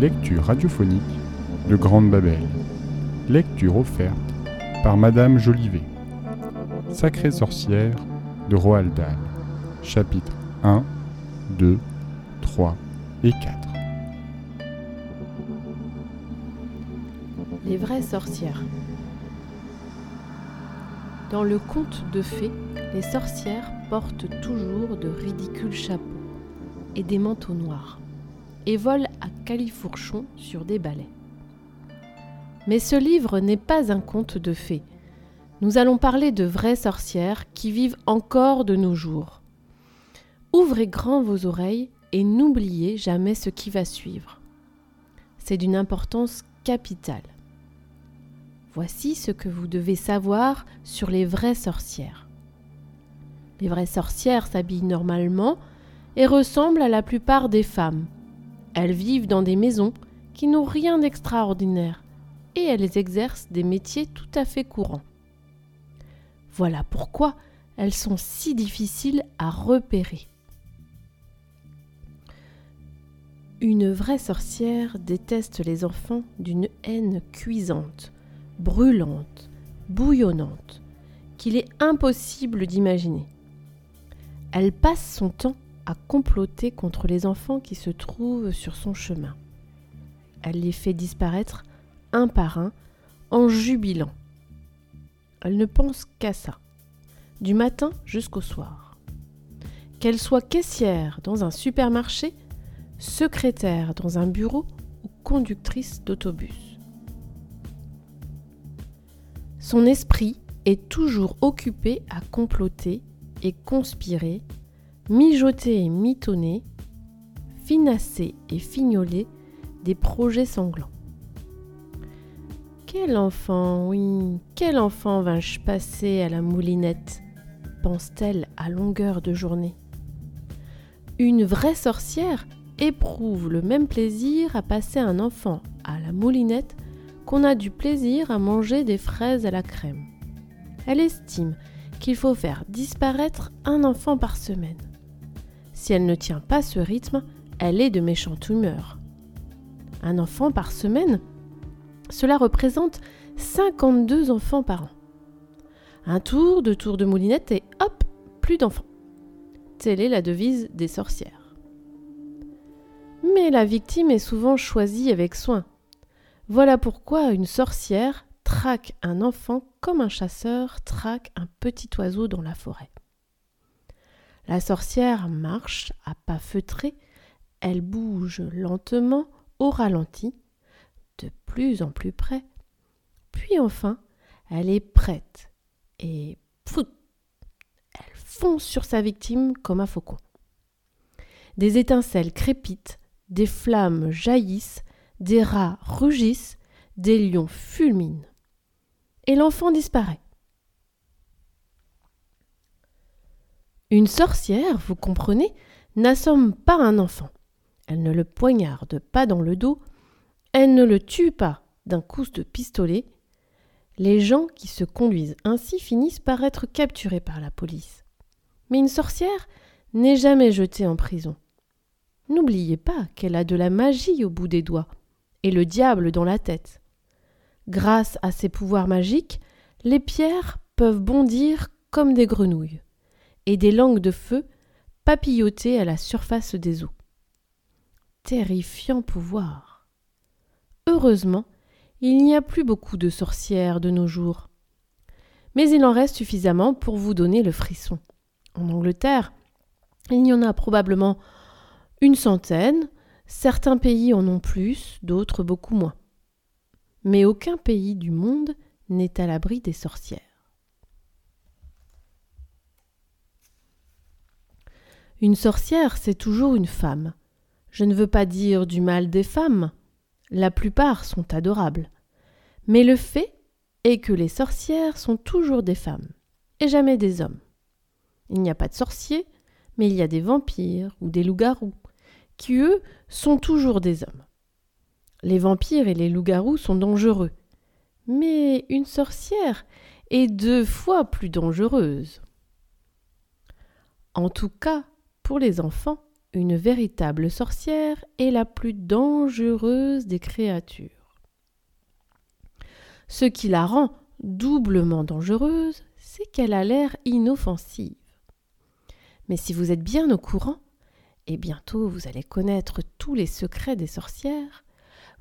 lectures radiophoniques de Grande Babel. Lecture offerte par Madame Jolivet. Sacrée sorcière de Roald Dahl. Chapitres 1, 2, 3 et 4. Les vraies sorcières. Dans le conte de fées, les sorcières portent toujours de ridicules chapeaux et des manteaux noirs et volent califourchon sur des balais. Mais ce livre n'est pas un conte de fées. Nous allons parler de vraies sorcières qui vivent encore de nos jours. Ouvrez grand vos oreilles et n'oubliez jamais ce qui va suivre. C'est d'une importance capitale. Voici ce que vous devez savoir sur les vraies sorcières. Les vraies sorcières s'habillent normalement et ressemblent à la plupart des femmes. Elles vivent dans des maisons qui n'ont rien d'extraordinaire et elles exercent des métiers tout à fait courants. Voilà pourquoi elles sont si difficiles à repérer. Une vraie sorcière déteste les enfants d'une haine cuisante, brûlante, bouillonnante, qu'il est impossible d'imaginer. Elle passe son temps comploter contre les enfants qui se trouvent sur son chemin. Elle les fait disparaître un par un en jubilant. Elle ne pense qu'à ça, du matin jusqu'au soir. Qu'elle soit caissière dans un supermarché, secrétaire dans un bureau ou conductrice d'autobus. Son esprit est toujours occupé à comploter et conspirer, mijoter et mitonner, finasser et fignoler des projets sanglants. Quel enfant, oui, quel enfant vais-je passer à la moulinette pense-t-elle à longueur de journée. Une vraie sorcière éprouve le même plaisir à passer un enfant à la moulinette qu'on a du plaisir à manger des fraises à la crème. Elle estime qu'il faut faire disparaître un enfant par semaine. Si elle ne tient pas ce rythme, elle est de méchante humeur. Un enfant par semaine Cela représente 52 enfants par an. Un tour, deux tours de moulinette et hop, plus d'enfants. Telle est la devise des sorcières. Mais la victime est souvent choisie avec soin. Voilà pourquoi une sorcière traque un enfant comme un chasseur traque un petit oiseau dans la forêt. La sorcière marche à pas feutrés, elle bouge lentement au ralenti, de plus en plus près, puis enfin elle est prête et pout, elle fonce sur sa victime comme un faucon. Des étincelles crépitent, des flammes jaillissent, des rats rugissent, des lions fulminent et l'enfant disparaît. Une sorcière, vous comprenez, n'assomme pas un enfant. Elle ne le poignarde pas dans le dos, elle ne le tue pas d'un coup de pistolet. Les gens qui se conduisent ainsi finissent par être capturés par la police. Mais une sorcière n'est jamais jetée en prison. N'oubliez pas qu'elle a de la magie au bout des doigts et le diable dans la tête. Grâce à ses pouvoirs magiques, les pierres peuvent bondir comme des grenouilles, et des langues de feu papilloter à la surface des eaux. Terrifiant pouvoir. Heureusement, il n'y a plus beaucoup de sorcières de nos jours. Mais il en reste suffisamment pour vous donner le frisson. En Angleterre, il y en a probablement une centaine, certains pays en ont plus, d'autres beaucoup moins mais aucun pays du monde n'est à l'abri des sorcières. Une sorcière, c'est toujours une femme. Je ne veux pas dire du mal des femmes, la plupart sont adorables. Mais le fait est que les sorcières sont toujours des femmes, et jamais des hommes. Il n'y a pas de sorciers, mais il y a des vampires ou des loups-garous, qui eux sont toujours des hommes. Les vampires et les loups-garous sont dangereux. Mais une sorcière est deux fois plus dangereuse. En tout cas, pour les enfants, une véritable sorcière est la plus dangereuse des créatures. Ce qui la rend doublement dangereuse, c'est qu'elle a l'air inoffensive. Mais si vous êtes bien au courant, et bientôt vous allez connaître tous les secrets des sorcières,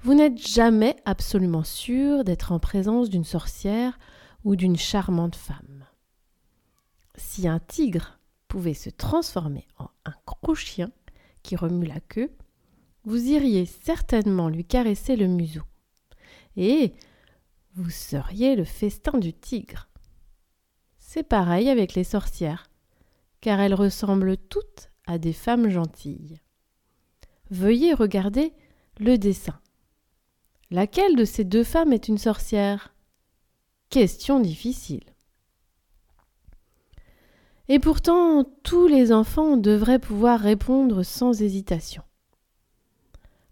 vous n'êtes jamais absolument sûr d'être en présence d'une sorcière ou d'une charmante femme. Si un tigre pouvait se transformer en un gros chien qui remue la queue, vous iriez certainement lui caresser le museau. Et vous seriez le festin du tigre. C'est pareil avec les sorcières, car elles ressemblent toutes à des femmes gentilles. Veuillez regarder le dessin. Laquelle de ces deux femmes est une sorcière? Question difficile. Et pourtant, tous les enfants devraient pouvoir répondre sans hésitation.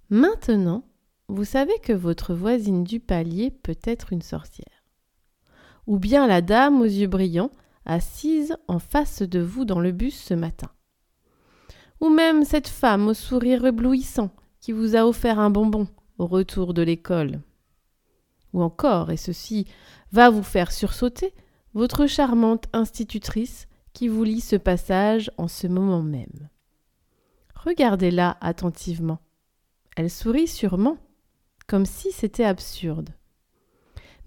Maintenant, vous savez que votre voisine du palier peut être une sorcière. Ou bien la dame aux yeux brillants, assise en face de vous dans le bus ce matin. Ou même cette femme au sourire éblouissant qui vous a offert un bonbon au retour de l'école. Ou encore, et ceci va vous faire sursauter, votre charmante institutrice qui vous lit ce passage en ce moment même. Regardez-la attentivement. Elle sourit sûrement, comme si c'était absurde.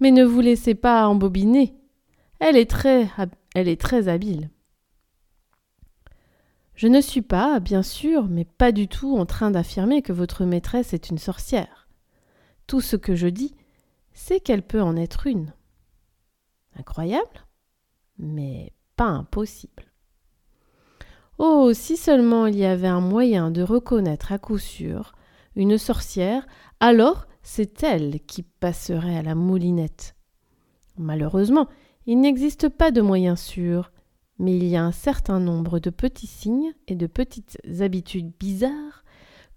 Mais ne vous laissez pas embobiner. Elle est très, elle est très habile. Je ne suis pas, bien sûr, mais pas du tout en train d'affirmer que votre maîtresse est une sorcière. Tout ce que je dis, c'est qu'elle peut en être une. Incroyable, mais impossible. Oh, si seulement il y avait un moyen de reconnaître à coup sûr une sorcière, alors c'est elle qui passerait à la moulinette. Malheureusement, il n'existe pas de moyen sûr, mais il y a un certain nombre de petits signes et de petites habitudes bizarres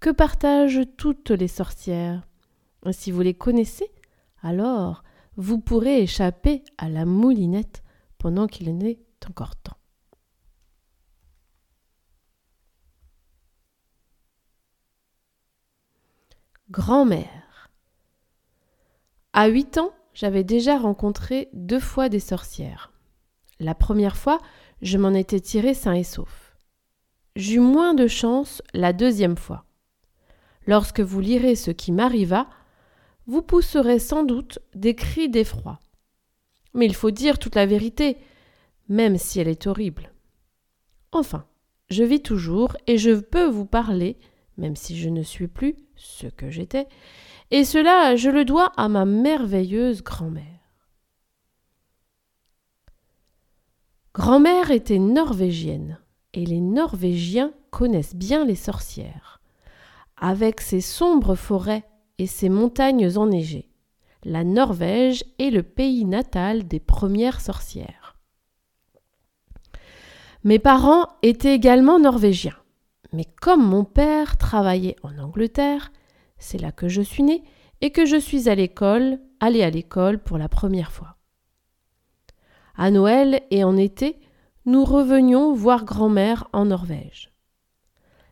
que partagent toutes les sorcières. Si vous les connaissez, alors vous pourrez échapper à la moulinette pendant qu'il n'est encore temps. Grand-mère. À huit ans, j'avais déjà rencontré deux fois des sorcières. La première fois, je m'en étais tiré sain et sauf. J'eus moins de chance la deuxième fois. Lorsque vous lirez ce qui m'arriva, vous pousserez sans doute des cris d'effroi. Mais il faut dire toute la vérité, même si elle est horrible. Enfin, je vis toujours et je peux vous parler, même si je ne suis plus ce que j'étais, et cela je le dois à ma merveilleuse grand-mère. Grand-mère était norvégienne, et les Norvégiens connaissent bien les sorcières. Avec ses sombres forêts et ses montagnes enneigées. La Norvège est le pays natal des premières sorcières. Mes parents étaient également norvégiens, mais comme mon père travaillait en Angleterre, c'est là que je suis née et que je suis à l'école, allée à l'école pour la première fois. À Noël et en été, nous revenions voir grand-mère en Norvège.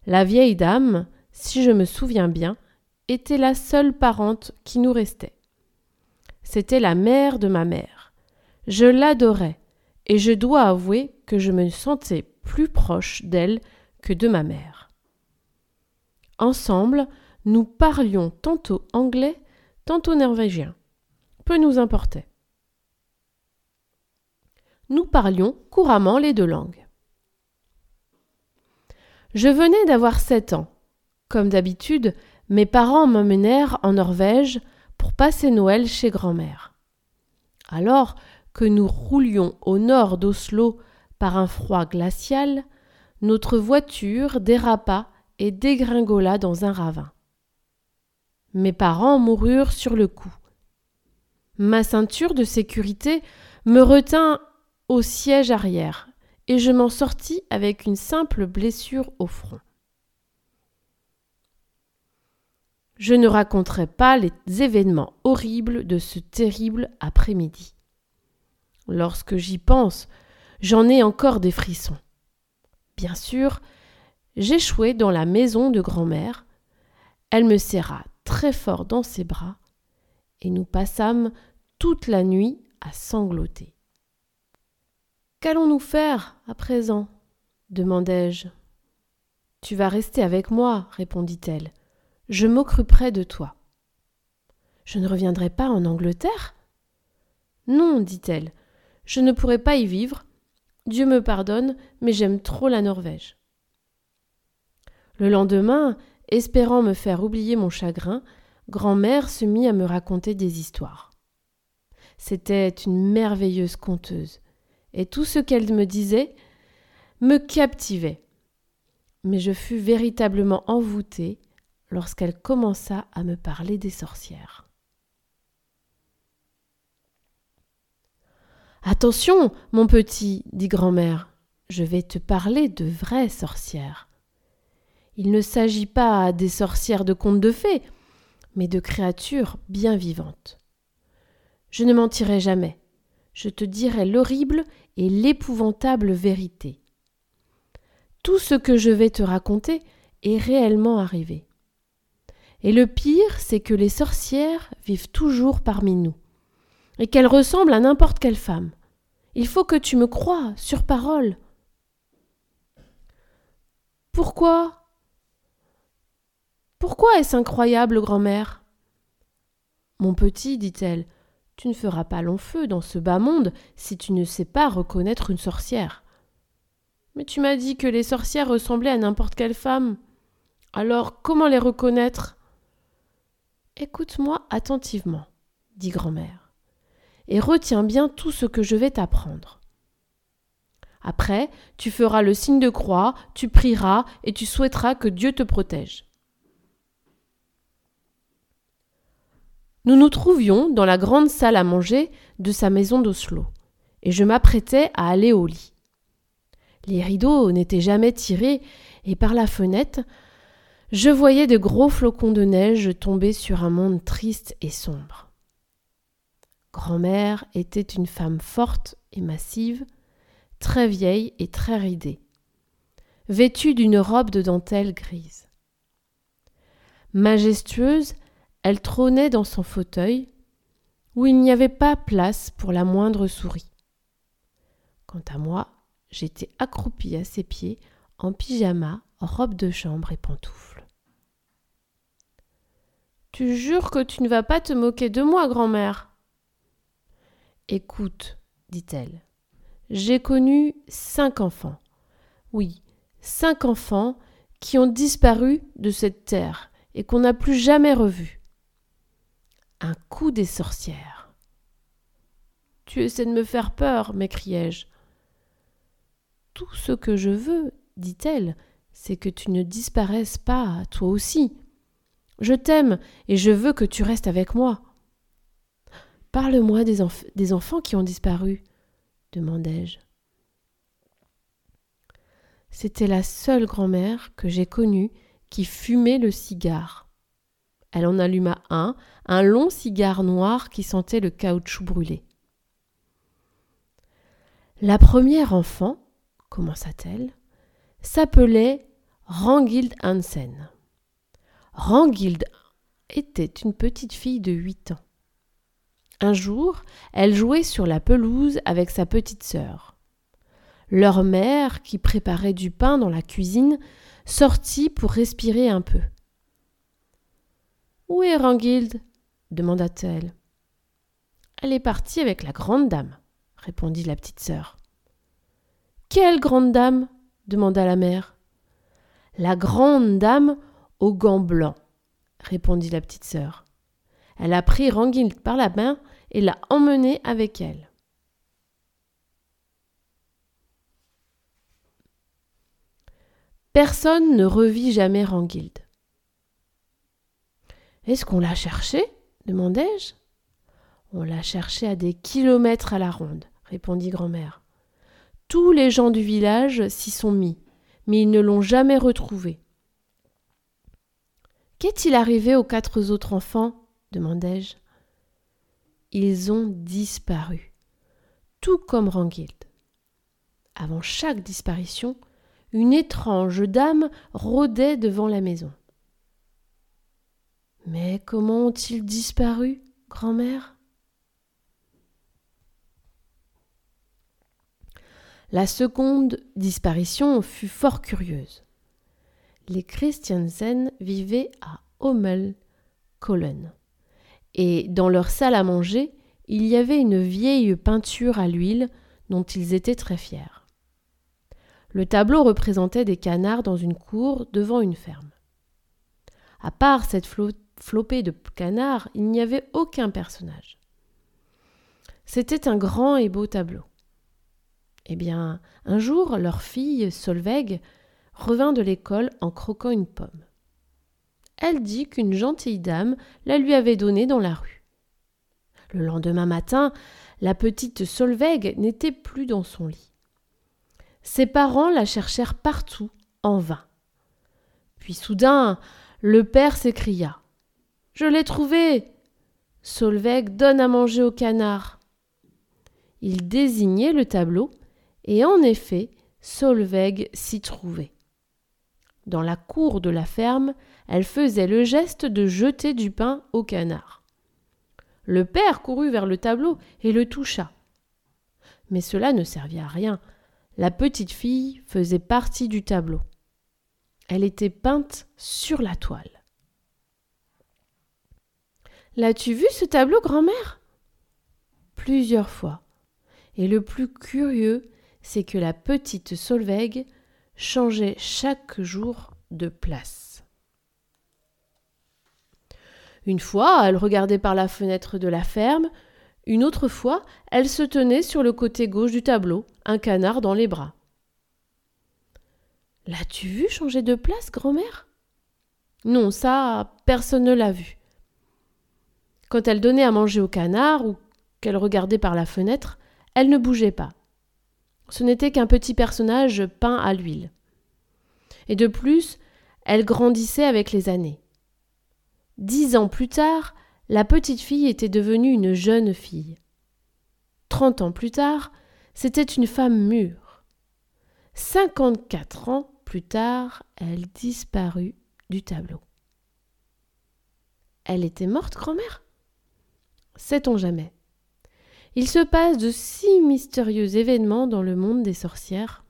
La vieille dame, si je me souviens bien, était la seule parente qui nous restait. C'était la mère de ma mère. Je l'adorais, et je dois avouer que je me sentais plus proche d'elle que de ma mère. Ensemble, nous parlions tantôt anglais, tantôt norvégien. Peu nous importait. Nous parlions couramment les deux langues. Je venais d'avoir sept ans. Comme d'habitude, mes parents m'emmenèrent en Norvège pour passer Noël chez grand-mère. Alors que nous roulions au nord d'Oslo par un froid glacial, notre voiture dérapa et dégringola dans un ravin. Mes parents moururent sur le coup. Ma ceinture de sécurité me retint au siège arrière, et je m'en sortis avec une simple blessure au front. je ne raconterai pas les événements horribles de ce terrible après-midi. Lorsque j'y pense, j'en ai encore des frissons. Bien sûr, j'échouai dans la maison de grand-mère. Elle me serra très fort dans ses bras et nous passâmes toute la nuit à sangloter. Qu'allons-nous faire à présent? demandai-je. Tu vas rester avec moi, répondit-elle. Je m'occuperai de toi. Je ne reviendrai pas en Angleterre Non, dit-elle, je ne pourrai pas y vivre. Dieu me pardonne, mais j'aime trop la Norvège. Le lendemain, espérant me faire oublier mon chagrin, grand-mère se mit à me raconter des histoires. C'était une merveilleuse conteuse, et tout ce qu'elle me disait me captivait. Mais je fus véritablement envoûtée lorsqu'elle commença à me parler des sorcières. Attention, mon petit, dit grand-mère, je vais te parler de vraies sorcières. Il ne s'agit pas des sorcières de contes de fées, mais de créatures bien vivantes. Je ne mentirai jamais, je te dirai l'horrible et l'épouvantable vérité. Tout ce que je vais te raconter est réellement arrivé. Et le pire, c'est que les sorcières vivent toujours parmi nous et qu'elle ressemble à n'importe quelle femme. Il faut que tu me crois, sur parole. Pourquoi? Pourquoi est-ce incroyable, grand-mère? Mon petit, dit-elle, tu ne feras pas long feu dans ce bas monde si tu ne sais pas reconnaître une sorcière. Mais tu m'as dit que les sorcières ressemblaient à n'importe quelle femme. Alors comment les reconnaître? Écoute-moi attentivement, dit grand-mère et retiens bien tout ce que je vais t'apprendre. Après, tu feras le signe de croix, tu prieras et tu souhaiteras que Dieu te protège. Nous nous trouvions dans la grande salle à manger de sa maison d'Oslo, et je m'apprêtais à aller au lit. Les rideaux n'étaient jamais tirés, et par la fenêtre, je voyais de gros flocons de neige tomber sur un monde triste et sombre. Grand-mère était une femme forte et massive, très vieille et très ridée, vêtue d'une robe de dentelle grise. Majestueuse, elle trônait dans son fauteuil, où il n'y avait pas place pour la moindre souris. Quant à moi, j'étais accroupie à ses pieds, en pyjama, robe de chambre et pantoufles. Tu jures que tu ne vas pas te moquer de moi, grand-mère Écoute, dit-elle, j'ai connu cinq enfants. Oui, cinq enfants qui ont disparu de cette terre et qu'on n'a plus jamais revus. Un coup des sorcières. Tu essaies de me faire peur, m'écriai-je. Tout ce que je veux, dit-elle, c'est que tu ne disparaisses pas, toi aussi. Je t'aime et je veux que tu restes avec moi. Parle-moi des, enfants qui ont disparu, demandai-je. C'était la seule grand-mère que j'ai connue qui fumait le cigare. Elle en alluma un, un long cigare noir qui sentait le caoutchouc brûlé. La première enfant, commença-t-elle, s'appelait Rangild Hansen. Rangild était une petite fille de huit ans. Un jour, elle jouait sur la pelouse avec sa petite sœur. Leur mère, qui préparait du pain dans la cuisine, sortit pour respirer un peu. Où est Rangild demanda-t-elle. Elle est partie avec la grande dame, répondit la petite sœur. Quelle grande dame? demanda la mère. La grande dame aux gants blancs, répondit la petite sœur. Elle a pris Rangild par la main et l'a emmené avec elle. Personne ne revit jamais Rangild. Est-ce qu'on l'a cherché demandai-je. On l'a cherché à des kilomètres à la ronde, répondit grand-mère. Tous les gens du village s'y sont mis, mais ils ne l'ont jamais retrouvé. Qu'est-il arrivé aux quatre autres enfants? demandai-je. Ils ont disparu, tout comme Rangild. Avant chaque disparition, une étrange dame rôdait devant la maison. Mais comment ont-ils disparu, grand-mère? La seconde disparition fut fort curieuse. Les Christiansen vivaient à Hommel. Et dans leur salle à manger, il y avait une vieille peinture à l'huile dont ils étaient très fiers. Le tableau représentait des canards dans une cour devant une ferme. À part cette flopée de canards, il n'y avait aucun personnage. C'était un grand et beau tableau. Eh bien, un jour, leur fille, Solveig, revint de l'école en croquant une pomme. Elle dit qu'une gentille dame la lui avait donnée dans la rue. Le lendemain matin, la petite Solveig n'était plus dans son lit. Ses parents la cherchèrent partout, en vain. Puis soudain, le père s'écria. Je l'ai trouvée. Solveig donne à manger au canard. Il désignait le tableau, et en effet, Solveig s'y trouvait. Dans la cour de la ferme, elle faisait le geste de jeter du pain au canard. Le père courut vers le tableau et le toucha. Mais cela ne servit à rien. La petite fille faisait partie du tableau. Elle était peinte sur la toile. L'as-tu vu ce tableau, grand-mère? Plusieurs fois. Et le plus curieux, c'est que la petite Solveig changeait chaque jour de place. Une fois, elle regardait par la fenêtre de la ferme, une autre fois, elle se tenait sur le côté gauche du tableau, un canard dans les bras. L'as-tu vu changer de place, grand-mère? Non, ça, personne ne l'a vu. Quand elle donnait à manger au canard ou qu'elle regardait par la fenêtre, elle ne bougeait pas. Ce n'était qu'un petit personnage peint à l'huile. Et de plus, elle grandissait avec les années. Dix ans plus tard, la petite fille était devenue une jeune fille. Trente ans plus tard, c'était une femme mûre. Cinquante-quatre ans plus tard, elle disparut du tableau. Elle était morte, grand-mère? Sait-on jamais Il se passe de si mystérieux événements dans le monde des sorcières.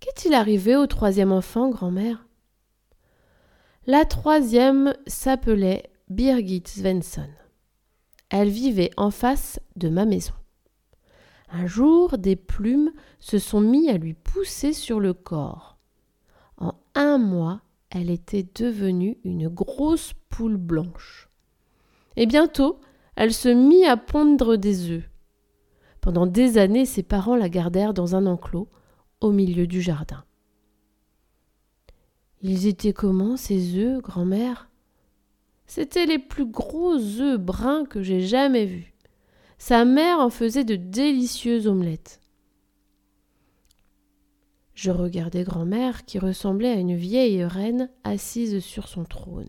Qu'est-il arrivé au troisième enfant, grand-mère? La troisième s'appelait Birgit Svensson. Elle vivait en face de ma maison. Un jour, des plumes se sont mis à lui pousser sur le corps. En un mois, elle était devenue une grosse poule blanche. Et bientôt, elle se mit à pondre des œufs. Pendant des années, ses parents la gardèrent dans un enclos au milieu du jardin. Ils étaient comment ces œufs, grand-mère? C'étaient les plus gros œufs bruns que j'ai jamais vus. Sa mère en faisait de délicieuses omelettes. Je regardais grand-mère qui ressemblait à une vieille reine assise sur son trône.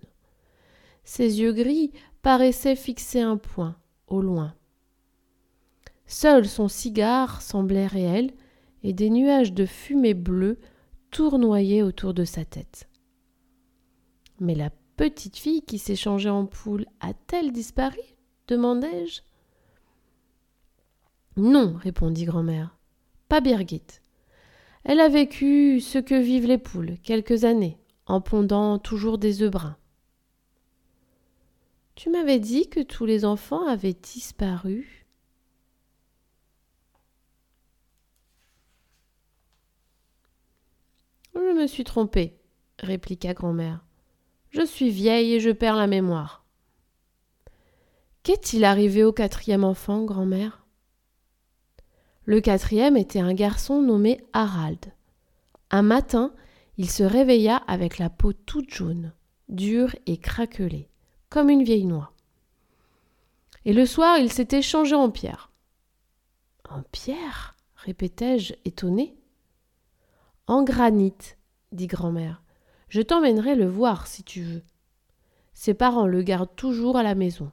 Ses yeux gris paraissaient fixer un point, au loin. Seul son cigare semblait réel, et des nuages de fumée bleue tournoyait autour de sa tête. Mais la petite fille qui s'est changée en poule a-t-elle disparu? demandai-je. Non, répondit grand-mère. Pas Birgit. Elle a vécu ce que vivent les poules, quelques années, en pondant toujours des œufs bruns. Tu m'avais dit que tous les enfants avaient disparu. Je me suis trompée, répliqua grand-mère. Je suis vieille et je perds la mémoire. Qu'est-il arrivé au quatrième enfant, grand-mère? Le quatrième était un garçon nommé Harald. Un matin, il se réveilla avec la peau toute jaune, dure et craquelée, comme une vieille noix. Et le soir, il s'était changé en pierre. En pierre? répétai-je, étonné. En granit, dit grand-mère. Je t'emmènerai le voir si tu veux. Ses parents le gardent toujours à la maison.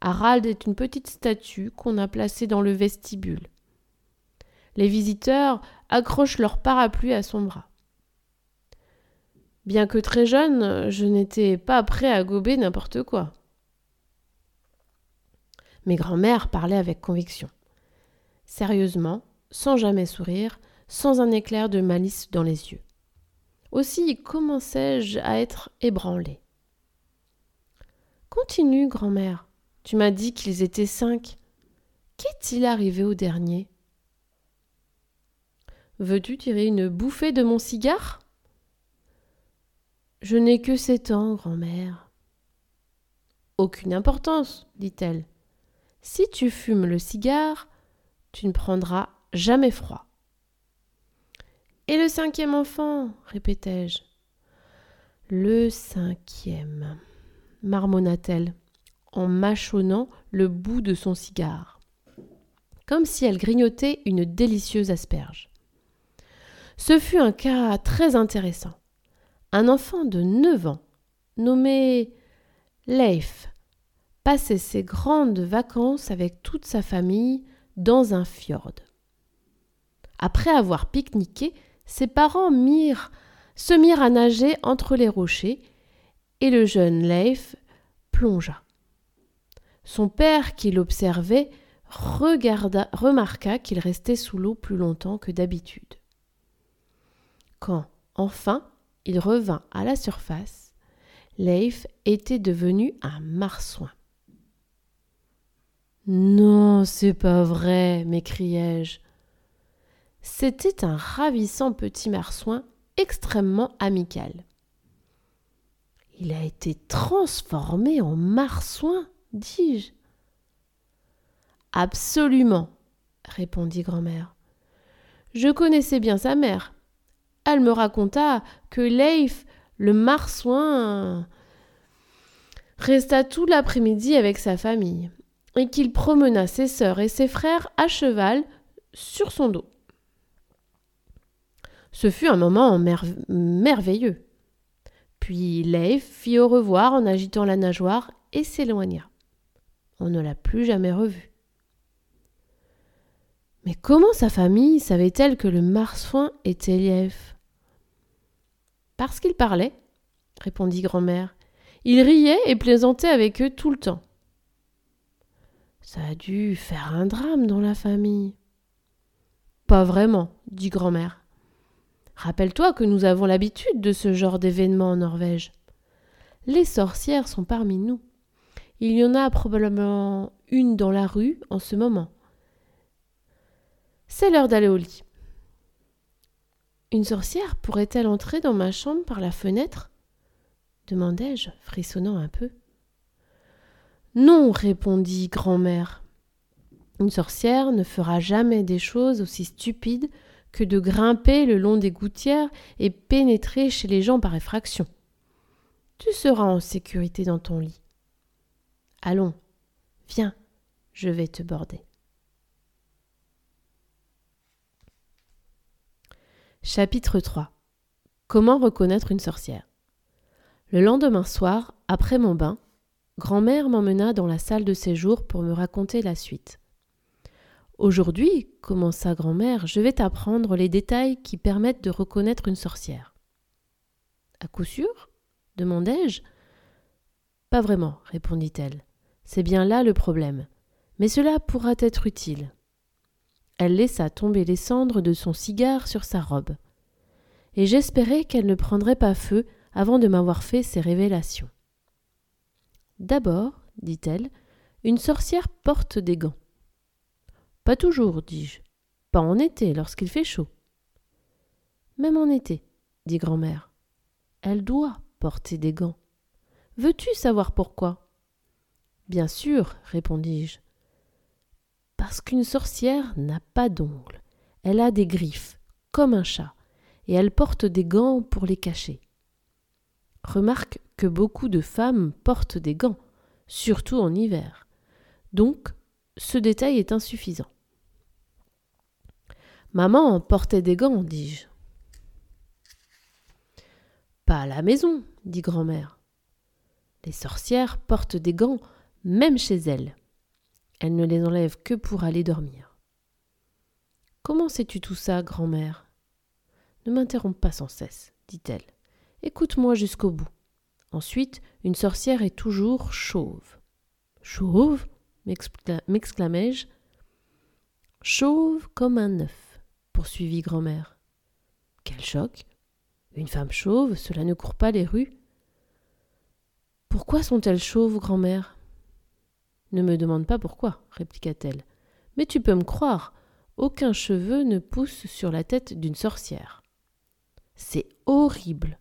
Harald est une petite statue qu'on a placée dans le vestibule. Les visiteurs accrochent leur parapluie à son bras. Bien que très jeune, je n'étais pas prêt à gober n'importe quoi. Mes grands-mères parlaient avec conviction. Sérieusement, sans jamais sourire, sans un éclair de malice dans les yeux. Aussi commençais-je à être ébranlé? Continue, grand-mère. Tu m'as dit qu'ils étaient cinq. Qu'est-il arrivé au dernier? Veux-tu tirer une bouffée de mon cigare? Je n'ai que sept ans, grand-mère. Aucune importance, dit-elle. Si tu fumes le cigare, tu ne prendras jamais froid. Et le cinquième enfant répétai-je. Le cinquième, marmonna-t-elle, en mâchonnant le bout de son cigare, comme si elle grignotait une délicieuse asperge. Ce fut un cas très intéressant. Un enfant de neuf ans, nommé Leif, passait ses grandes vacances avec toute sa famille dans un fjord. Après avoir pique-niqué, ses parents se mirent à nager entre les rochers et le jeune Leif plongea. Son père, qui l'observait, remarqua qu'il restait sous l'eau plus longtemps que d'habitude. Quand, enfin, il revint à la surface, Leif était devenu un marsouin. Non, c'est pas vrai, m'écriai-je. C'était un ravissant petit marsouin extrêmement amical. Il a été transformé en marsouin, dis-je. Absolument, répondit grand-mère. Je connaissais bien sa mère. Elle me raconta que Leif, le marsouin, resta tout l'après-midi avec sa famille et qu'il promena ses sœurs et ses frères à cheval sur son dos. Ce fut un moment merveilleux. Puis Leif fit au revoir en agitant la nageoire et s'éloigna. On ne l'a plus jamais revu. Mais comment sa famille savait-elle que le marsouin était Leif? Parce qu'il parlait, répondit grand-mère. Il riait et plaisantait avec eux tout le temps. Ça a dû faire un drame dans la famille. Pas vraiment, dit grand-mère. Rappelle-toi que nous avons l'habitude de ce genre d'événements en Norvège. Les sorcières sont parmi nous. Il y en a probablement une dans la rue en ce moment. C'est l'heure d'aller au lit. Une sorcière pourrait-elle entrer dans ma chambre par la fenêtre? demandai-je, frissonnant un peu. Non, répondit grand-mère. Une sorcière ne fera jamais des choses aussi stupides que de grimper le long des gouttières et pénétrer chez les gens par effraction. Tu seras en sécurité dans ton lit. Allons, viens, je vais te border. Chapitre 3 Comment reconnaître une sorcière Le lendemain soir, après mon bain, grand-mère m'emmena dans la salle de séjour pour me raconter la suite. Aujourd'hui, commença grand-mère, je vais t'apprendre les détails qui permettent de reconnaître une sorcière. À coup sûr? demandai-je. Pas vraiment, répondit-elle. C'est bien là le problème. Mais cela pourra être utile. Elle laissa tomber les cendres de son cigare sur sa robe. Et j'espérais qu'elle ne prendrait pas feu avant de m'avoir fait ces révélations. D'abord, dit-elle, une sorcière porte des gants. Pas toujours, dis-je. Pas en été, lorsqu'il fait chaud. Même en été, dit grand-mère. Elle doit porter des gants. Veux-tu savoir pourquoi? Bien sûr, répondis-je. Parce qu'une sorcière n'a pas d'ongles. Elle a des griffes, comme un chat, et elle porte des gants pour les cacher. Remarque que beaucoup de femmes portent des gants, surtout en hiver. Donc, ce détail est insuffisant. Maman portait des gants, dis-je. Pas à la maison, dit grand-mère. Les sorcières portent des gants même chez elles. Elles ne les enlèvent que pour aller dormir. Comment sais-tu tout ça, grand-mère? Ne m'interromps pas sans cesse, dit-elle. Écoute-moi jusqu'au bout. Ensuite, une sorcière est toujours chauve. Chauve? m'exclamai-je. Chauve comme un œuf, poursuivit grand-mère. Quel choc Une femme chauve, cela ne court pas les rues. Pourquoi sont-elles chauves, grand-mère? Ne me demande pas pourquoi, répliqua-t-elle. Mais tu peux me croire, aucun cheveu ne pousse sur la tête d'une sorcière. C'est horrible.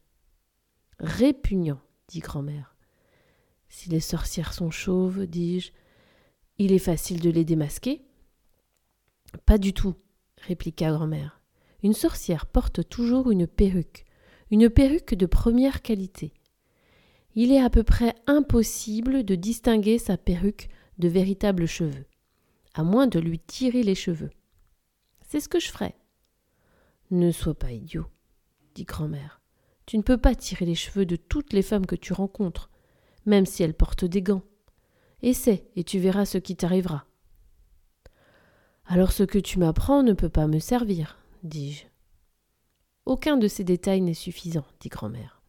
Répugnant, dit grand-mère. Si les sorcières sont chauves, dis-je, il est facile de les démasquer? Pas du tout, répliqua grand-mère. Une sorcière porte toujours une perruque, une perruque de première qualité. Il est à peu près impossible de distinguer sa perruque de véritables cheveux, à moins de lui tirer les cheveux. C'est ce que je ferai. Ne sois pas idiot, dit grand-mère. Tu ne peux pas tirer les cheveux de toutes les femmes que tu rencontres, même si elles portent des gants. Essaie, et tu verras ce qui t'arrivera. Alors ce que tu m'apprends ne peut pas me servir, dis-je. Aucun de ces détails n'est suffisant, dit grand-mère.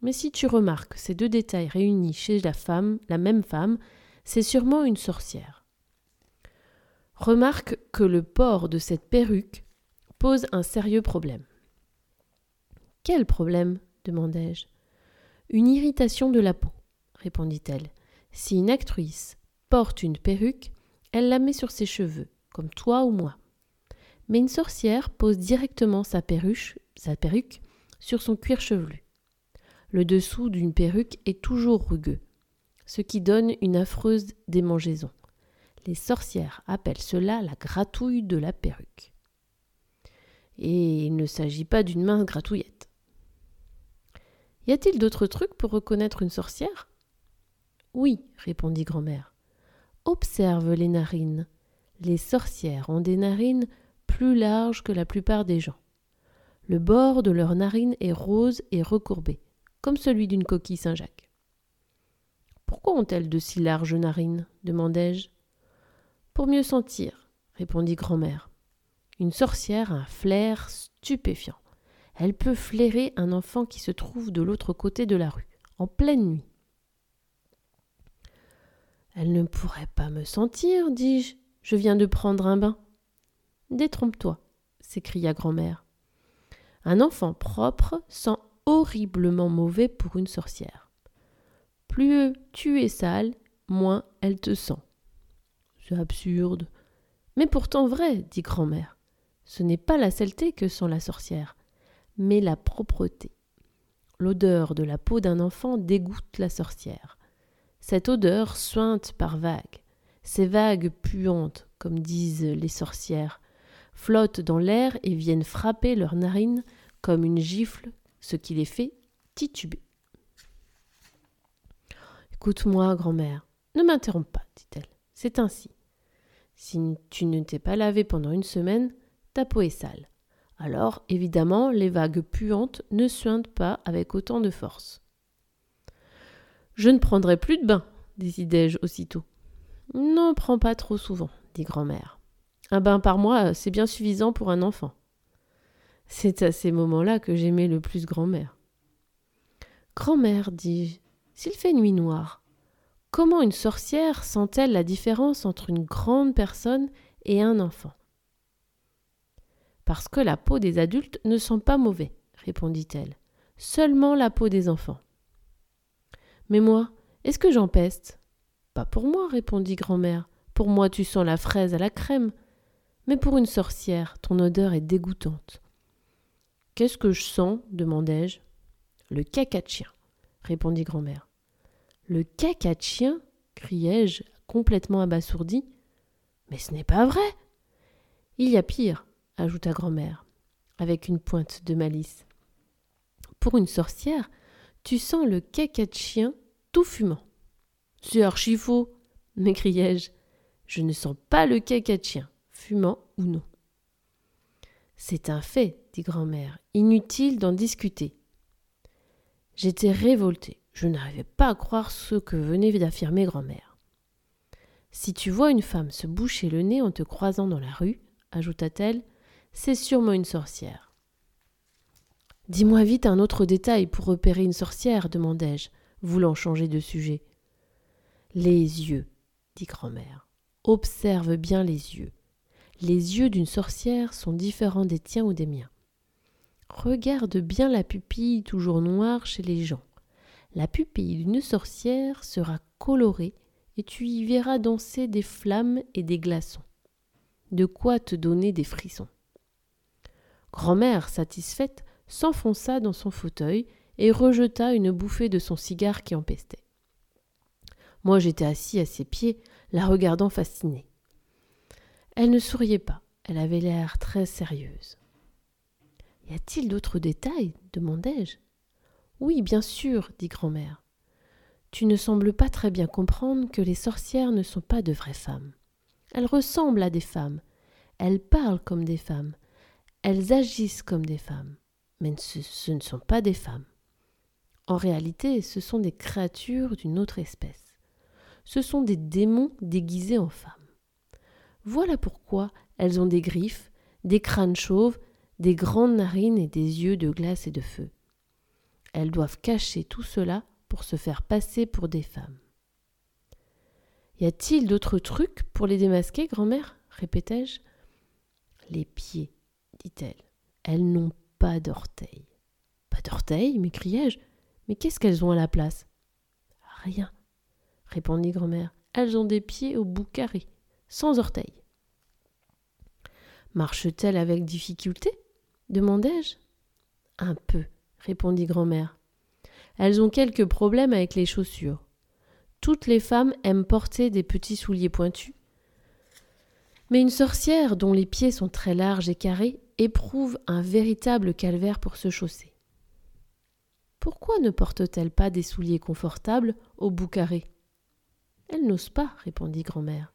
Mais si tu remarques ces deux détails réunis chez la femme, la même femme, c'est sûrement une sorcière. Remarque que le port de cette perruque pose un sérieux problème. Quel problème? demandai-je. Une irritation de la peau, répondit-elle. Si une actrice porte une perruque, elle la met sur ses cheveux, comme toi ou moi. Mais une sorcière pose directement sa perruque, sa perruque sur son cuir chevelu. Le dessous d'une perruque est toujours rugueux, ce qui donne une affreuse démangeaison. Les sorcières appellent cela la gratouille de la perruque. Et il ne s'agit pas d'une mince gratouillette. Y a-t-il d'autres trucs pour reconnaître une sorcière? Oui, répondit grand-mère. Observe les narines. Les sorcières ont des narines plus larges que la plupart des gens. Le bord de leurs narines est rose et recourbé, comme celui d'une coquille Saint-Jacques. Pourquoi ont-elles de si larges narines? demandai-je. Pour mieux sentir, répondit grand-mère. Une sorcière a un flair stupéfiant. Elle peut flairer un enfant qui se trouve de l'autre côté de la rue, en pleine nuit. Elle ne pourrait pas me sentir, dis-je. Je viens de prendre un bain. Détrompe-toi, s'écria grand-mère. Un enfant propre sent horriblement mauvais pour une sorcière. Plus tu es sale, moins elle te sent absurde. Mais pourtant vrai, dit grand-mère. Ce n'est pas la saleté que sent la sorcière, mais la propreté. L'odeur de la peau d'un enfant dégoûte la sorcière. Cette odeur suinte par vagues. Ces vagues puantes, comme disent les sorcières, flottent dans l'air et viennent frapper leurs narines comme une gifle, ce qui les fait tituber. Écoute-moi, grand-mère, ne m'interromps pas, dit-elle. C'est ainsi. Si tu ne t'es pas lavé pendant une semaine, ta peau est sale. Alors, évidemment, les vagues puantes ne suintent pas avec autant de force. Je ne prendrai plus de bain, décidai-je aussitôt. N'en prends pas trop souvent, dit grand-mère. Un bain par mois, c'est bien suffisant pour un enfant. C'est à ces moments-là que j'aimais le plus grand-mère. Grand-mère, dis-je, s'il fait nuit noire, Comment une sorcière sent-elle la différence entre une grande personne et un enfant? Parce que la peau des adultes ne sent pas mauvais, répondit-elle. Seulement la peau des enfants. Mais moi, est-ce que j'en peste? Pour moi, répondit grand-mère. Pour moi, tu sens la fraise à la crème. Mais pour une sorcière, ton odeur est dégoûtante. Qu'est-ce que je sens? demandai-je. Le caca de chien, répondit grand-mère. Le caca de chien? criai-je, complètement abasourdi. Mais ce n'est pas vrai. Il y a pire, ajouta grand-mère, avec une pointe de malice. Pour une sorcière, tu sens le caca de chien tout fumant. C'est archi faux, m'écriai-je. Je ne sens pas le caca de chien, fumant ou non. C'est un fait, dit grand-mère, inutile d'en discuter. J'étais révoltée. Je n'arrivais pas à croire ce que venait d'affirmer grand-mère. Si tu vois une femme se boucher le nez en te croisant dans la rue, ajouta-t-elle, C'est sûrement une sorcière. Dis-moi vite un autre détail pour repérer une sorcière, demandai-je, voulant changer de sujet. Les yeux, dit grand-mère. Observe bien les yeux. Les yeux d'une sorcière sont différents des tiens ou des miens. Regarde bien la pupille toujours noire chez les gens. La pupille d'une sorcière sera colorée et tu y verras danser des flammes et des glaçons. De quoi te donner des frissons. Grand-mère, satisfaite, s'enfonça dans son fauteuil et rejeta une bouffée de son cigare qui empestait. Moi j'étais assis à ses pieds, la regardant fascinée. Elle ne souriait pas, elle avait l'air très sérieuse. Y a-t-il d'autres détails? demandai-je. Oui, bien sûr, dit grand-mère. Tu ne sembles pas très bien comprendre que les sorcières ne sont pas de vraies femmes. Elles ressemblent à des femmes, elles parlent comme des femmes, elles agissent comme des femmes, mais ce, ce ne sont pas des femmes. En réalité, ce sont des créatures d'une autre espèce. Ce sont des démons déguisés en femmes. Voilà pourquoi elles ont des griffes, des crânes chauves, des grandes narines et des yeux de glace et de feu. Elles doivent cacher tout cela pour se faire passer pour des femmes. Y a-t-il d'autres trucs pour les démasquer, grand-mère? répétai-je. Les pieds, dit-elle. Elles n'ont pas d'orteils. Pas d'orteils m'écriai-je. Mais qu'est-ce qu'elles ont à la place? Rien, répondit grand-mère. Elles ont des pieds au bout carré, sans orteils. Marchent-elles avec difficulté? demandai-je. Un peu, répondit grand-mère. Elles ont quelques problèmes avec les chaussures. Toutes les femmes aiment porter des petits souliers pointus. Mais une sorcière dont les pieds sont très larges et carrés éprouve un véritable calvaire pour se chausser. Pourquoi ne portent-elles pas des souliers confortables au bout carré? Elles n'osent pas, répondit grand-mère.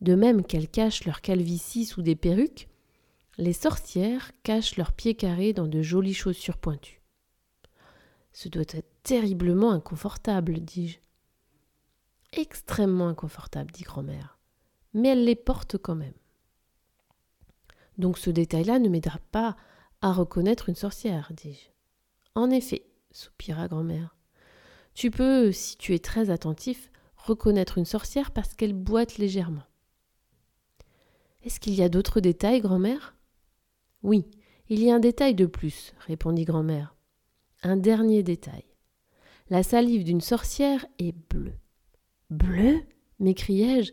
De même qu'elles cachent leur calvitie sous des perruques, les sorcières cachent leurs pieds carrés dans de jolies chaussures pointues. Ce doit être terriblement inconfortable, dis-je. Extrêmement inconfortable, dit grand-mère. Mais elles les portent quand même. Donc ce détail-là ne m'aidera pas à reconnaître une sorcière, dis-je. En effet, soupira grand-mère. Tu peux, si tu es très attentif, reconnaître une sorcière parce qu'elle boite légèrement. Est-ce qu'il y a d'autres détails, grand-mère? Oui, il y a un détail de plus, répondit grand-mère. Un dernier détail. La salive d'une sorcière est bleue. Bleue? m'écriai-je.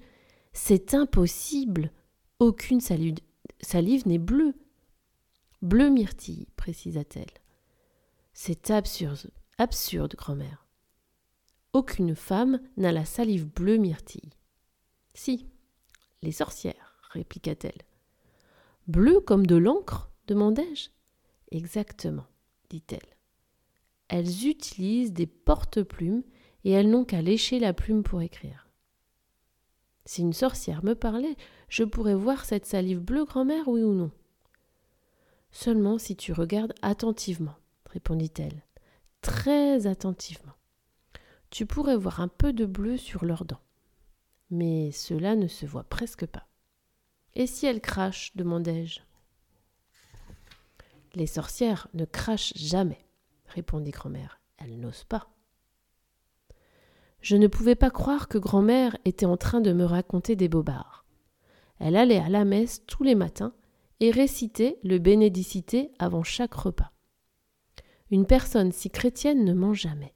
C'est impossible. Aucune salive, salive n'est bleue. Bleu myrtille, précisa-t-elle. C'est absurde, absurde, grand-mère. Aucune femme n'a la salive bleue myrtille. Si, les sorcières, répliqua-t-elle. Bleu comme de l'encre demandai-je. Exactement, dit-elle. Elles utilisent des porte-plumes et elles n'ont qu'à lécher la plume pour écrire. Si une sorcière me parlait, je pourrais voir cette salive bleue, grand-mère, oui ou non Seulement si tu regardes attentivement, répondit-elle, très attentivement. Tu pourrais voir un peu de bleu sur leurs dents. Mais cela ne se voit presque pas. Et si elles crachent demandai-je. Les sorcières ne crachent jamais, répondit grand-mère. Elles n'osent pas. Je ne pouvais pas croire que grand-mère était en train de me raconter des bobards. Elle allait à la messe tous les matins et récitait le bénédicité avant chaque repas. Une personne si chrétienne ne ment jamais.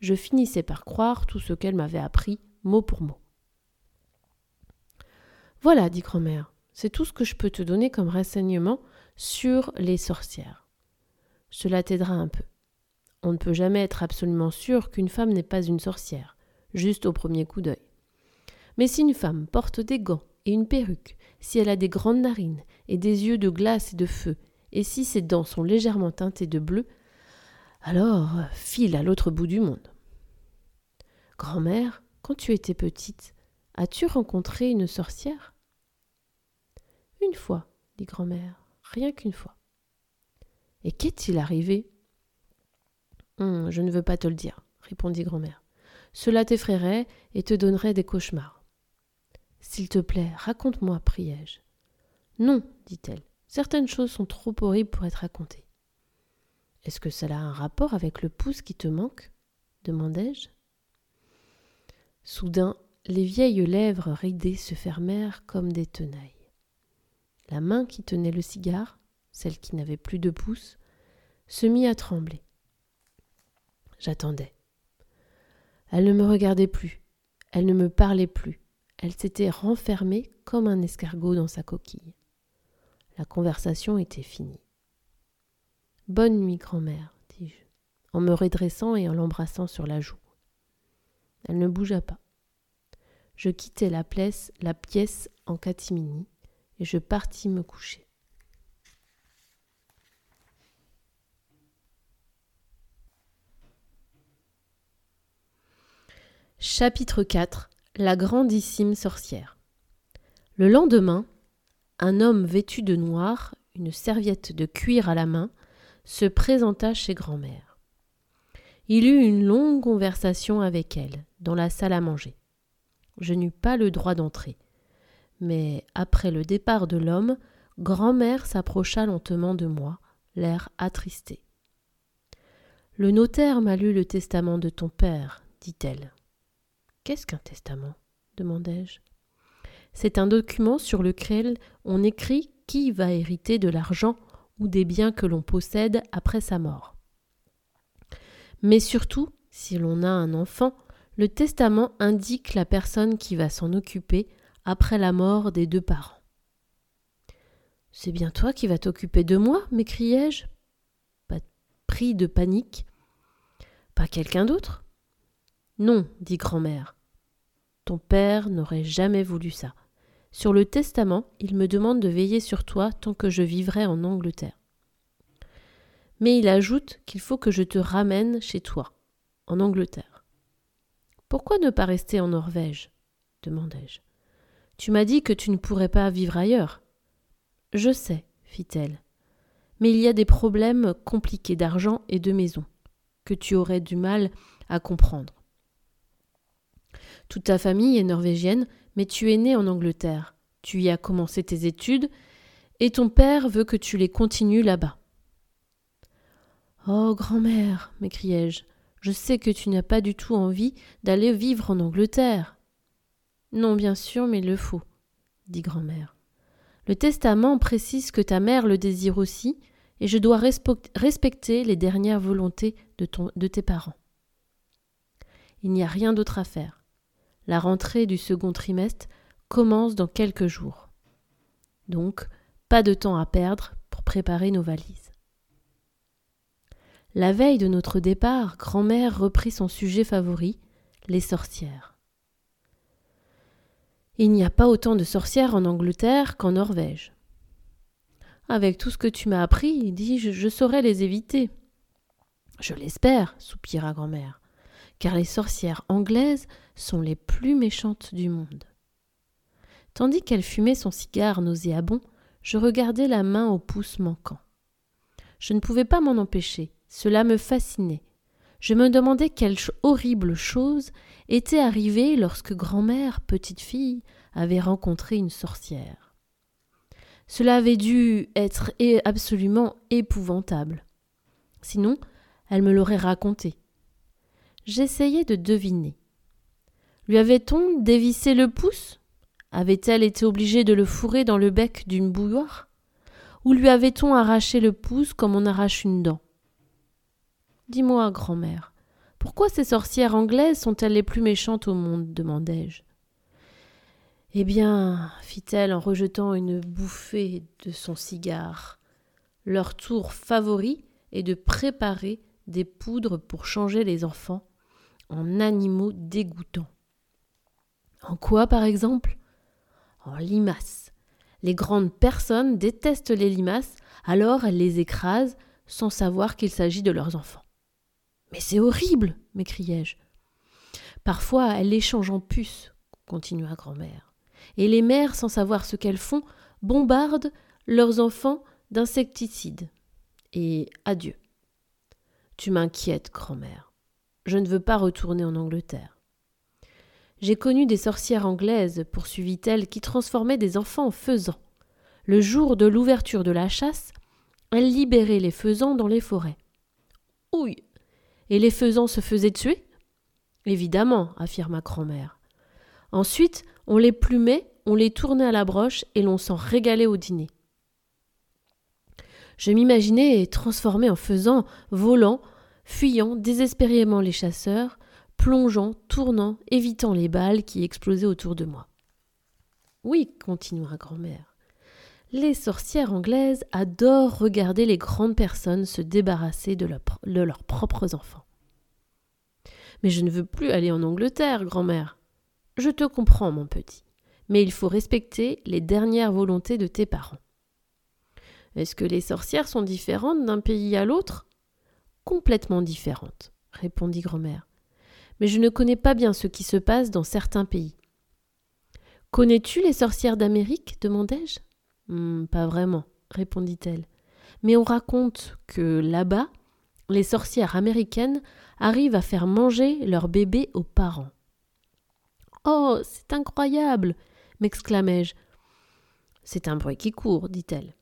Je finissais par croire tout ce qu'elle m'avait appris mot pour mot. Voilà, dit grand-mère, c'est tout ce que je peux te donner comme renseignement sur les sorcières. Cela t'aidera un peu. On ne peut jamais être absolument sûr qu'une femme n'est pas une sorcière, juste au premier coup d'œil. Mais si une femme porte des gants et une perruque, si elle a des grandes narines et des yeux de glace et de feu, et si ses dents sont légèrement teintées de bleu, alors file à l'autre bout du monde. Grand-mère, quand tu étais petite, as-tu rencontré une sorcière? Une fois, dit grand-mère, rien qu'une fois. Et qu'est-il arrivé? Hum, Je ne veux pas te le dire, répondit grand-mère. Cela t'effraierait et te donnerait des cauchemars. S'il te plaît, raconte-moi, priai-je. Non, dit-elle, Certaines choses sont trop horribles pour être racontées. Est-ce que cela a un rapport avec le pouce qui te manque demandai-je. Soudain, les vieilles lèvres ridées se fermèrent comme des tenailles. La main qui tenait le cigare, celle qui n'avait plus de pouce, se mit à trembler. J'attendais. Elle ne me regardait plus, elle ne me parlait plus, elle s'était renfermée comme un escargot dans sa coquille. La conversation était finie. Bonne nuit, grand-mère, dis-je, en me redressant et en l'embrassant sur la joue. Elle ne bougea pas. Je quittai la pièce, la pièce en catimini et je partis me coucher. Chapitre 4 La grandissime sorcière. Le lendemain, un homme vêtu de noir, une serviette de cuir à la main, se présenta chez grand-mère. Il eut une longue conversation avec elle, dans la salle à manger. Je n'eus pas le droit d'entrer. Mais après le départ de l'homme, grand-mère s'approcha lentement de moi, l'air attristé. Le notaire m'a lu le testament de ton père, dit-elle. Qu'est-ce qu'un testament? demandai-je. C'est un document sur lequel on écrit qui va hériter de l'argent ou des biens que l'on possède après sa mort. Mais surtout, si l'on a un enfant, le testament indique la personne qui va s'en occuper après la mort des deux parents. C'est bien toi qui vas t'occuper de moi m'écriai-je, pris de panique. Pas quelqu'un d'autre Non, dit grand-mère. Ton père n'aurait jamais voulu ça. Sur le testament, il me demande de veiller sur toi tant que je vivrai en Angleterre. Mais il ajoute qu'il faut que je te ramène chez toi, en Angleterre. Pourquoi ne pas rester en Norvège? demandai-je. Tu m'as dit que tu ne pourrais pas vivre ailleurs. Je sais, fit-elle. Mais il y a des problèmes compliqués d'argent et de maison, que tu aurais du mal à comprendre. Toute ta famille est norvégienne mais tu es né en Angleterre, tu y as commencé tes études, et ton père veut que tu les continues là-bas. Oh, grand-mère, m'écriai-je, je sais que tu n'as pas du tout envie d'aller vivre en Angleterre. Non, bien sûr, mais il le faut, dit grand-mère. Le testament précise que ta mère le désire aussi, et je dois respecter les dernières volontés de, de tes parents. Il n'y a rien d'autre à faire. La rentrée du second trimestre commence dans quelques jours. Donc, pas de temps à perdre pour préparer nos valises. La veille de notre départ, grand-mère reprit son sujet favori, les sorcières. Il n'y a pas autant de sorcières en Angleterre qu'en Norvège. Avec tout ce que tu m'as appris, dis-je, je saurais les éviter. Je l'espère, soupira grand-mère car les sorcières anglaises sont les plus méchantes du monde. Tandis qu'elle fumait son cigare nauséabond, je regardais la main au pouce manquant. Je ne pouvais pas m'en empêcher, cela me fascinait. Je me demandais quelle horrible chose était arrivée lorsque grand-mère, petite fille, avait rencontré une sorcière. Cela avait dû être absolument épouvantable. Sinon, elle me l'aurait raconté. J'essayais de deviner. Lui avait-on dévissé le pouce? Avait-elle été obligée de le fourrer dans le bec d'une bouilloire? Ou lui avait-on arraché le pouce comme on arrache une dent? Dis-moi, grand-mère, pourquoi ces sorcières anglaises sont-elles les plus méchantes au monde? demandai-je. Eh bien, fit-elle en rejetant une bouffée de son cigare, leur tour favori est de préparer des poudres pour changer les enfants en animaux dégoûtants. En quoi, par exemple? En limaces. Les grandes personnes détestent les limaces, alors elles les écrasent sans savoir qu'il s'agit de leurs enfants. Mais c'est horrible m'écriai-je. Parfois elles les changent en puces, continua grand-mère. Et les mères, sans savoir ce qu'elles font, bombardent leurs enfants d'insecticides. Et adieu. Tu m'inquiètes, grand-mère. Je ne veux pas retourner en Angleterre. J'ai connu des sorcières anglaises, poursuivit-elle, qui transformaient des enfants en faisans. Le jour de l'ouverture de la chasse, elle libérait les faisans dans les forêts. Ouille Et les faisans se faisaient tuer? Évidemment, affirma grand-mère. Ensuite, on les plumait, on les tournait à la broche et l'on s'en régalait au dîner. Je m'imaginais transformé en faisant, volant, fuyant désespérément les chasseurs, plongeant, tournant, évitant les balles qui explosaient autour de moi. Oui, continua grand-mère. Les sorcières anglaises adorent regarder les grandes personnes se débarrasser de, de leurs propres enfants. Mais je ne veux plus aller en Angleterre, grand-mère. Je te comprends, mon petit, mais il faut respecter les dernières volontés de tes parents. Est-ce que les sorcières sont différentes d'un pays à l'autre? Complètement différentes, répondit grand-mère. Mais je ne connais pas bien ce qui se passe dans certains pays. Connais-tu les sorcières d'Amérique? demandai-je. Hmm, pas vraiment, répondit-elle. Mais on raconte que là-bas, les sorcières américaines arrivent à faire manger leurs bébés aux parents. Oh, c'est incroyable m'exclamai-je. C'est un bruit qui court, dit-elle.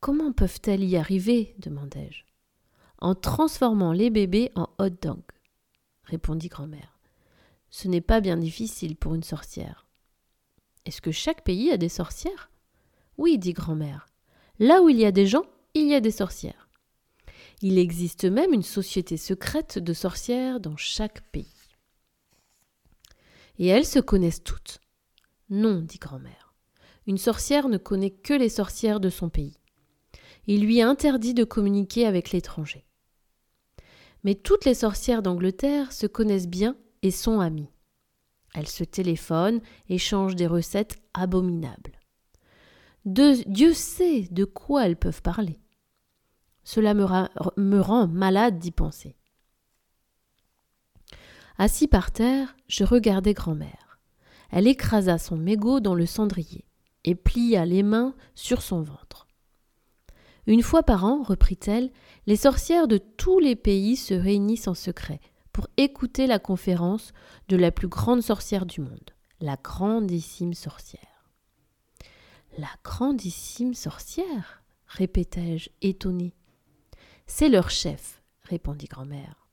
Comment peuvent-elles y arriver? demandai-je. En transformant les bébés en hot dog, répondit grand-mère. Ce n'est pas bien difficile pour une sorcière. Est-ce que chaque pays a des sorcières? Oui, dit grand-mère. Là où il y a des gens, il y a des sorcières. Il existe même une société secrète de sorcières dans chaque pays. Et elles se connaissent toutes Non, dit grand-mère. Une sorcière ne connaît que les sorcières de son pays il lui est interdit de communiquer avec l'étranger. Mais toutes les sorcières d'Angleterre se connaissent bien et sont amies. Elles se téléphonent, échangent des recettes abominables. Dieu sait de quoi elles peuvent parler. Cela me, me rend malade d'y penser. Assis par terre, je regardais grand-mère. Elle écrasa son mégot dans le cendrier et plia les mains sur son ventre. Une fois par an, reprit-elle, les sorcières de tous les pays se réunissent en secret pour écouter la conférence de la plus grande sorcière du monde, la grandissime sorcière. La grandissime sorcière répétai-je, étonnée. C'est leur chef, répondit grand-mère.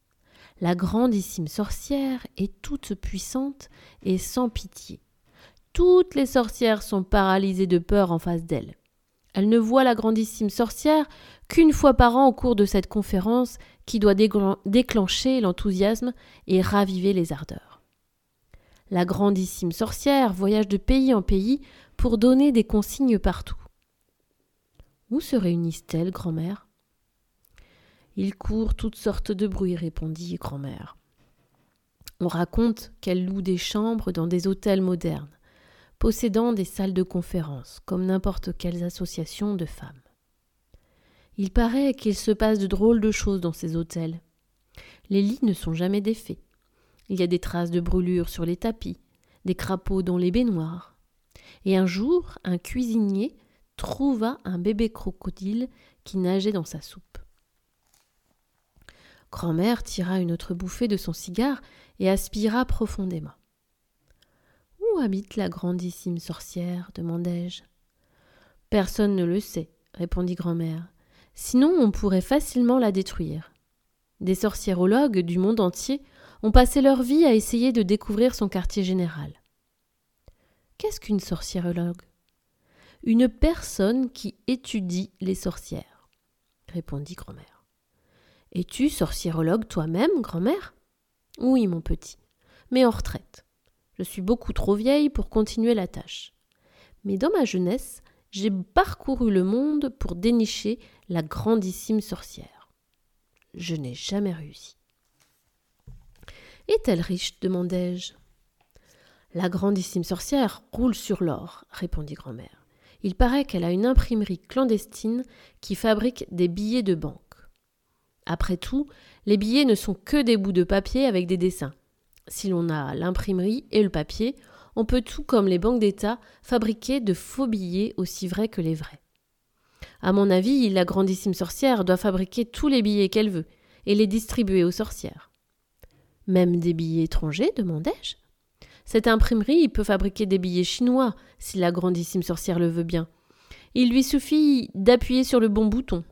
La grandissime sorcière est toute puissante et sans pitié. Toutes les sorcières sont paralysées de peur en face d'elle. Elle ne voit la grandissime sorcière qu'une fois par an au cours de cette conférence qui doit déclencher l'enthousiasme et raviver les ardeurs. La grandissime sorcière voyage de pays en pays pour donner des consignes partout. Où se réunissent-elles, grand-mère? Il court toutes sortes de bruits, répondit grand-mère. On raconte qu'elle loue des chambres dans des hôtels modernes possédant des salles de conférence, comme n'importe quelles associations de femmes. Il paraît qu'il se passe de drôles de choses dans ces hôtels. Les lits ne sont jamais défaits. Il y a des traces de brûlures sur les tapis, des crapauds dans les baignoires. Et un jour, un cuisinier trouva un bébé crocodile qui nageait dans sa soupe. Grand-mère tira une autre bouffée de son cigare et aspira profondément. Habite la grandissime sorcière demandai-je. Personne ne le sait, répondit grand-mère. Sinon on pourrait facilement la détruire. Des sorciérologues du monde entier ont passé leur vie à essayer de découvrir son quartier général. Qu'est-ce qu'une sorciérologue? Une personne qui étudie les sorcières, répondit grand-mère. Es-tu sorciérologue toi-même, grand-mère? Oui, mon petit, mais en retraite. Je suis beaucoup trop vieille pour continuer la tâche. Mais dans ma jeunesse, j'ai parcouru le monde pour dénicher la grandissime sorcière. Je n'ai jamais réussi. Est-elle riche demandai-je. La grandissime sorcière roule sur l'or, répondit grand-mère. Il paraît qu'elle a une imprimerie clandestine qui fabrique des billets de banque. Après tout, les billets ne sont que des bouts de papier avec des dessins. Si l'on a l'imprimerie et le papier, on peut tout comme les banques d'État fabriquer de faux billets aussi vrais que les vrais. À mon avis, la grandissime sorcière doit fabriquer tous les billets qu'elle veut et les distribuer aux sorcières. Même des billets étrangers demandai-je? Cette imprimerie peut fabriquer des billets chinois si la grandissime sorcière le veut bien. Il lui suffit d'appuyer sur le bon bouton.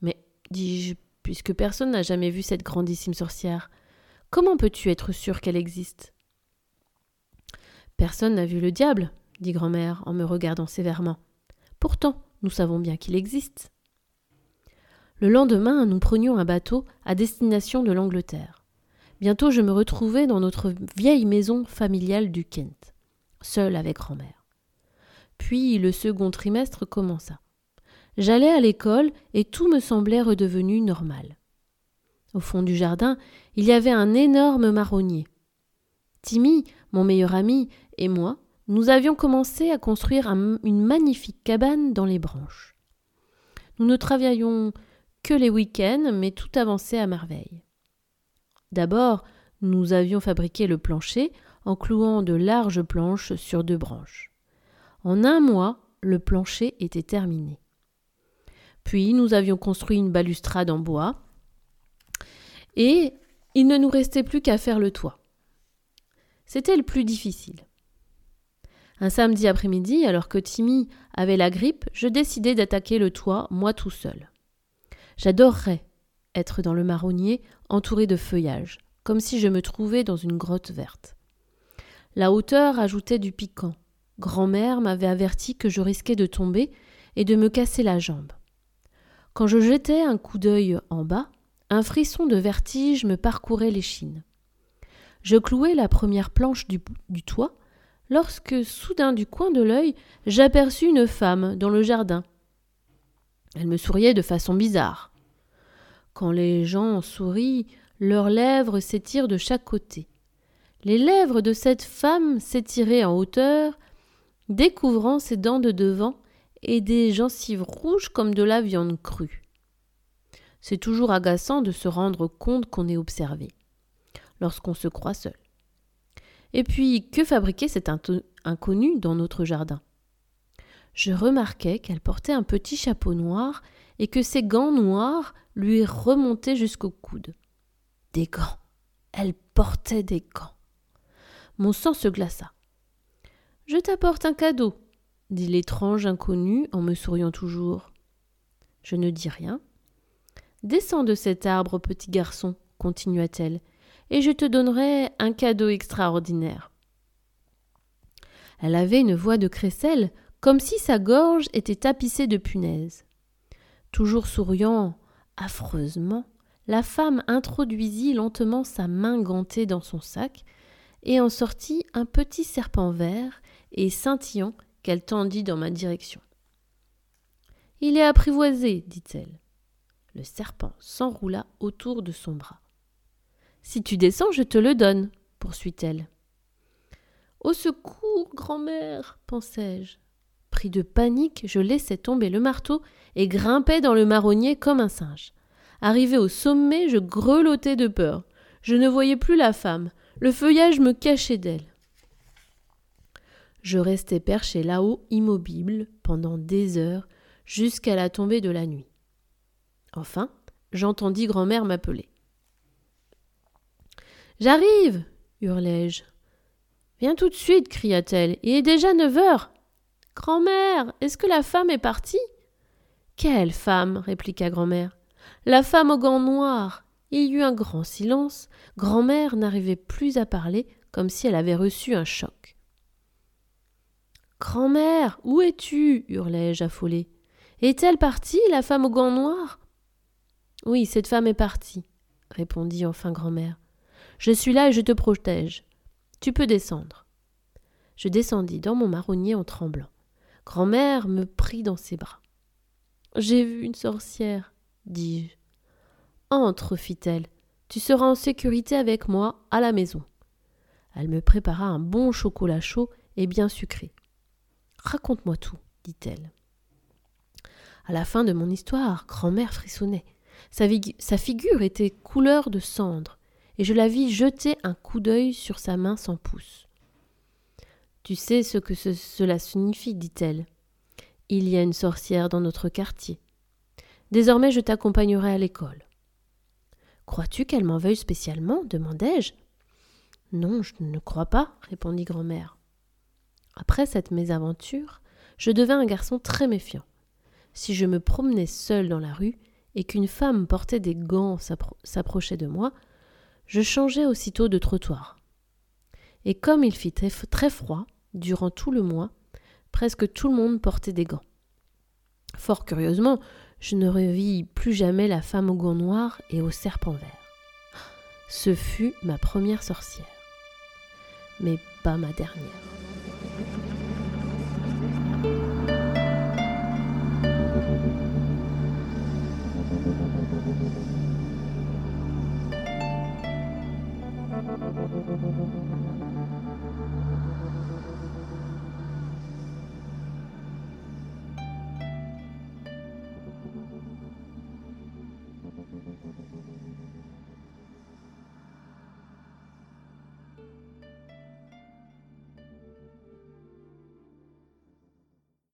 Mais, dis-je, puisque personne n'a jamais vu cette grandissime sorcière, comment peux-tu être sûr qu'elle existe? Personne n'a vu le diable, dit grand-mère en me regardant sévèrement. Pourtant, nous savons bien qu'il existe. Le lendemain, nous prenions un bateau à destination de l'Angleterre. Bientôt, je me retrouvai dans notre vieille maison familiale du Kent, seule avec grand-mère. Puis le second trimestre commença. J'allais à l'école et tout me semblait redevenu normal. Au fond du jardin, il y avait un énorme marronnier. Timmy, mon meilleur ami, et moi, nous avions commencé à construire une magnifique cabane dans les branches. Nous ne travaillions que les week-ends, mais tout avançait à merveille. D'abord, nous avions fabriqué le plancher en clouant de larges planches sur deux branches. En un mois, le plancher était terminé. Puis nous avions construit une balustrade en bois et il ne nous restait plus qu'à faire le toit. C'était le plus difficile. Un samedi après-midi, alors que Timmy avait la grippe, je décidai d'attaquer le toit, moi tout seul. J'adorerais être dans le marronnier, entouré de feuillage, comme si je me trouvais dans une grotte verte. La hauteur ajoutait du piquant. Grand-mère m'avait averti que je risquais de tomber et de me casser la jambe. Quand je jetais un coup d'œil en bas, un frisson de vertige me parcourait l'échine. Je clouai la première planche du, du toit lorsque, soudain du coin de l'œil, j'aperçus une femme dans le jardin. Elle me souriait de façon bizarre. Quand les gens sourient, leurs lèvres s'étirent de chaque côté. Les lèvres de cette femme s'étiraient en hauteur, découvrant ses dents de devant et des gencives rouges comme de la viande crue. C'est toujours agaçant de se rendre compte qu'on est observé, lorsqu'on se croit seul. Et puis, que fabriquait cet inconnu dans notre jardin? Je remarquai qu'elle portait un petit chapeau noir et que ses gants noirs lui remontaient jusqu'au coude. Des gants. Elle portait des gants. Mon sang se glaça. Je t'apporte un cadeau, dit l'étrange inconnu en me souriant toujours. Je ne dis rien. Descends de cet arbre, petit garçon, continua-t-elle, et je te donnerai un cadeau extraordinaire. Elle avait une voix de crécelle, comme si sa gorge était tapissée de punaises. Toujours souriant affreusement, la femme introduisit lentement sa main gantée dans son sac et en sortit un petit serpent vert et scintillant qu'elle tendit dans ma direction. Il est apprivoisé, dit-elle. Le serpent s'enroula autour de son bras. Si tu descends, je te le donne, poursuit-elle. Au secours, grand-mère, pensai-je. Pris de panique, je laissai tomber le marteau et grimpai dans le marronnier comme un singe. Arrivé au sommet, je grelottais de peur. Je ne voyais plus la femme. Le feuillage me cachait d'elle. Je restai perché là-haut, immobile, pendant des heures, jusqu'à la tombée de la nuit. Enfin, j'entendis grand-mère m'appeler. J'arrive hurlai-je. Viens tout de suite, cria-t-elle. Il est déjà neuf heures. Grand-mère, est-ce que la femme est partie? Quelle femme répliqua grand-mère. La femme aux gants noirs. Il y eut un grand silence. Grand-mère n'arrivait plus à parler, comme si elle avait reçu un choc. Grand-mère, où es-tu? hurlai-je affolé. Est-elle partie, la femme aux gants noirs Oui, cette femme est partie, répondit enfin grand-mère. Je suis là et je te protège. Tu peux descendre. Je descendis dans mon marronnier en tremblant. Grand-mère me prit dans ses bras. J'ai vu une sorcière, dis-je. Entre, fit-elle. Tu seras en sécurité avec moi à la maison. Elle me prépara un bon chocolat chaud et bien sucré. Raconte-moi tout, dit-elle. À la fin de mon histoire, grand-mère frissonnait. Sa, figure était couleur de cendre et je la vis jeter un coup d'œil sur sa main sans pouce. Tu sais ce que cela signifie, dit-elle. Il y a une sorcière dans notre quartier. Désormais je t'accompagnerai à l'école. Crois-tu qu'elle m'en veuille spécialement? demandai-je. Non, je ne crois pas, répondit grand-mère. Après cette mésaventure, je devins un garçon très méfiant. Si je me promenais seul dans la rue et qu'une femme portait des gants s'approchait de moi, je changeais aussitôt de trottoir. Et comme il fit très froid durant tout le mois, presque tout le monde portait des gants. Fort curieusement, je ne revis plus jamais la femme aux gants noirs et au serpent vert. Ce fut ma première sorcière, mais pas ma dernière.